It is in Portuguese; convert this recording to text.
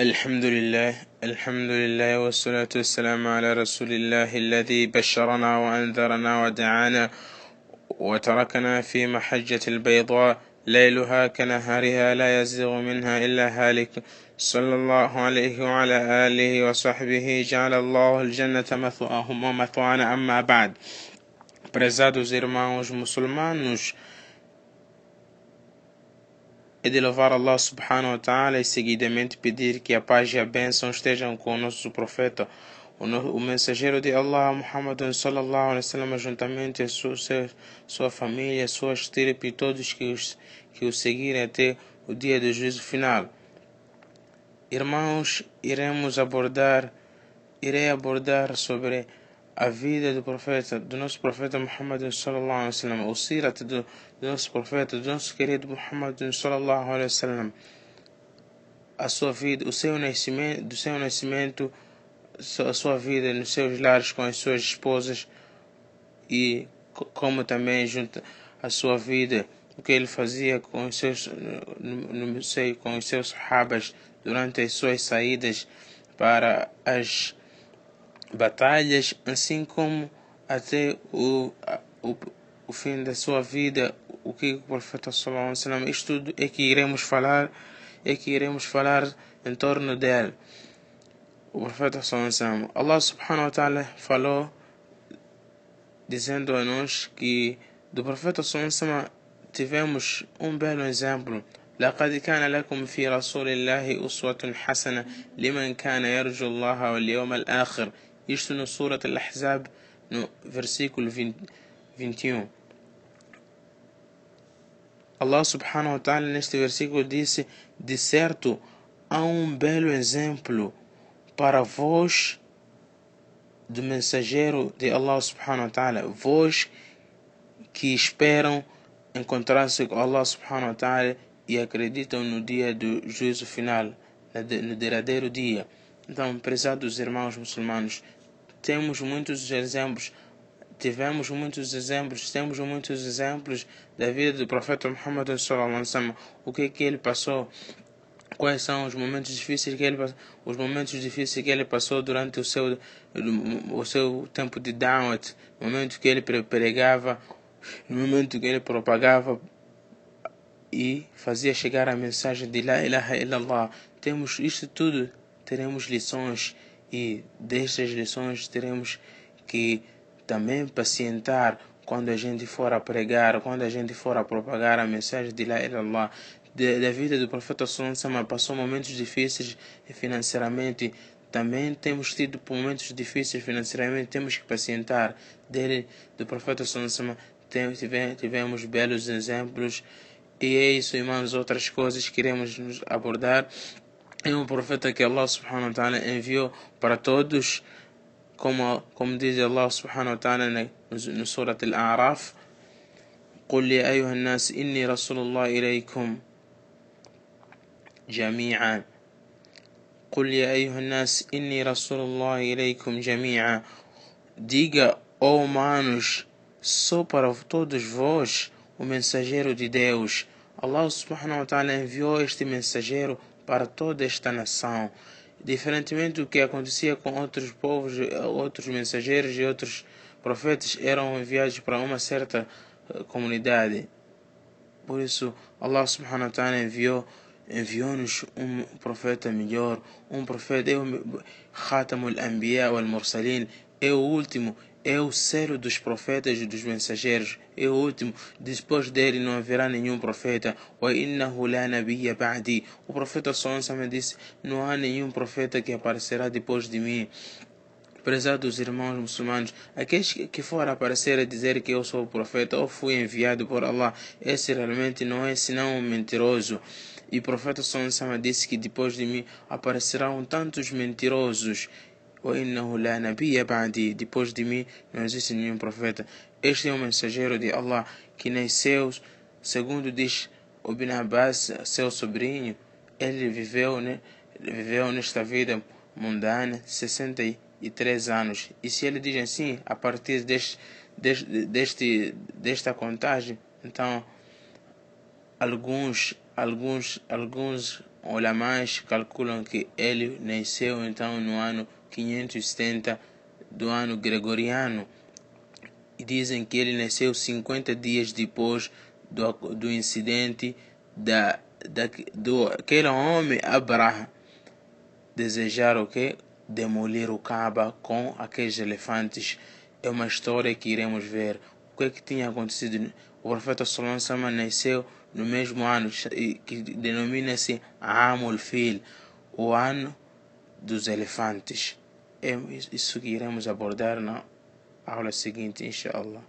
الحمد لله الحمد لله والصلاة والسلام على رسول الله الذي بشرنا وأنذرنا ودعانا وتركنا في محجة البيضاء. ليلها كنهارها لا يزيغ منها إلا هالك. صلى الله عليه وعلى آله وصحبه جعل الله الجنة مثواهم ومثوانا. أما بعد Prezados irmãos muçulmanos, e de louvar Allah subhanahu wa ta'ala e seguidamente pedir que a paz e a bênção estejam com o nosso profeta, o, no, o mensageiro de Allah, Muhammad sallallahu alaihi wasallam, juntamente a sua, sua família, sua estirpe e todos que, os, que o seguirem até o dia do juízo final. Irmãos, iremos abordar, irei abordar sobre a vida do profeta, do nosso profeta Muhammad sallallahu alaihi wasallam, o sirat do, do nosso profeta, do nosso querido Muhammad sallallahu alaihi wasallam, a sua vida, o seu nascimento, do seu nascimento, a sua vida nos seus lares com as suas esposas e como também junto a sua vida, o que ele fazia com os seus, não sei, com os seus sahabas durante as suas saídas para as batalhas, assim como até o, o, o fim da sua vida, o que o profeta sallallahu alaihi isto tudo é que iremos falar, é que iremos falar em torno dele. O profeta wasallam, Allah subhanahu wa ta'ala falou dizendo a nós que do profeta wasallam tivemos um belo exemplo لقد كان لكم في رسول الله أسوة حسنة لمن كان يرجو الله واليوم الآخر Isto no Surat Al-Ahzab, no versículo 20, 21. Allah subhanahu wa ta'ala neste versículo disse: De certo, há um belo exemplo para vós do mensageiro de Allah subhanahu wa ta'ala, vós que esperam encontrar-se com Allah subhanahu wa ta'ala e acreditam no dia do juízo final, no derradeiro dia. Então, prezados irmãos muçulmanos, temos muitos exemplos, tivemos muitos exemplos, temos muitos exemplos da vida do profeta Muhammad sallallahu o que que ele passou, quais são os momentos difíceis que ele os momentos difíceis que ele passou durante o seu o seu tempo de da'wat, o momento que ele pregava, no momento que ele propagava e fazia chegar a mensagem de La ilaha illallah. Temos isto tudo, teremos lições e destas lições teremos que também pacientar quando a gente for a pregar, quando a gente for a propagar a mensagem de La ilallah. Da vida do profeta Sallallahu passou momentos difíceis financeiramente, também temos tido momentos difíceis financeiramente, temos que pacientar. Dele, do profeta Sallallahu tivemos belos exemplos e é isso, irmãos, outras coisas que queremos abordar é um profeta que Allah subhanahu wa ta'ala enviou para todos, como, como diz Allah subhanahu wa ta'ala no Surah Al-A'raf, قل يا أيها الناس إني رسول الله إليكم جميعا قل يا أيها الناس إني رسول الله إليكم جميعا Diga, ó oh humanos, sou para todos vós o mensageiro de Deus. Allah subhanahu wa ta'ala enviou este mensageiro para toda esta nação. Diferentemente do que acontecia com outros povos, outros mensageiros e outros profetas eram enviados para uma certa eh, comunidade. Por isso, Allah subhanahu wa ta'ala enviou enviou-nos um profeta melhor, um profeta, o Khatamul Anbiya wal Mursalin, é o último é o selo dos profetas e dos mensageiros, é o último. Depois dele não haverá nenhum profeta. O profeta Sonsa disse: Não há nenhum profeta que aparecerá depois de mim. Prezados irmãos muçulmanos, aqueles que for aparecer a dizer que eu sou o profeta ou fui enviado por Allah, esse realmente não é senão um mentiroso. E o profeta Sonsa disse que depois de mim aparecerão tantos mentirosos depois de mim não existe nenhum profeta. Este é o um mensageiro de Allah que nasceu, segundo diz o Ibn Abbas, seu sobrinho. Ele viveu, né, viveu nesta vida mundana 63 anos. E se ele diz assim, a partir deste, deste, deste desta contagem, então alguns, alguns, alguns ulamás calculam que ele nasceu então no ano 570 do ano gregoriano e dizem que ele nasceu 50 dias depois do, do incidente da, da, do aquele homem Abraha desejar o que? Demolir o Kaaba com aqueles elefantes. É uma história que iremos ver. O que é que tinha acontecido? O profeta Sallallahu nasceu no mesmo ano que denomina-se Amul Fil, o ano dos elefantes. Isso que iremos abordar na aula seguinte, inshallah.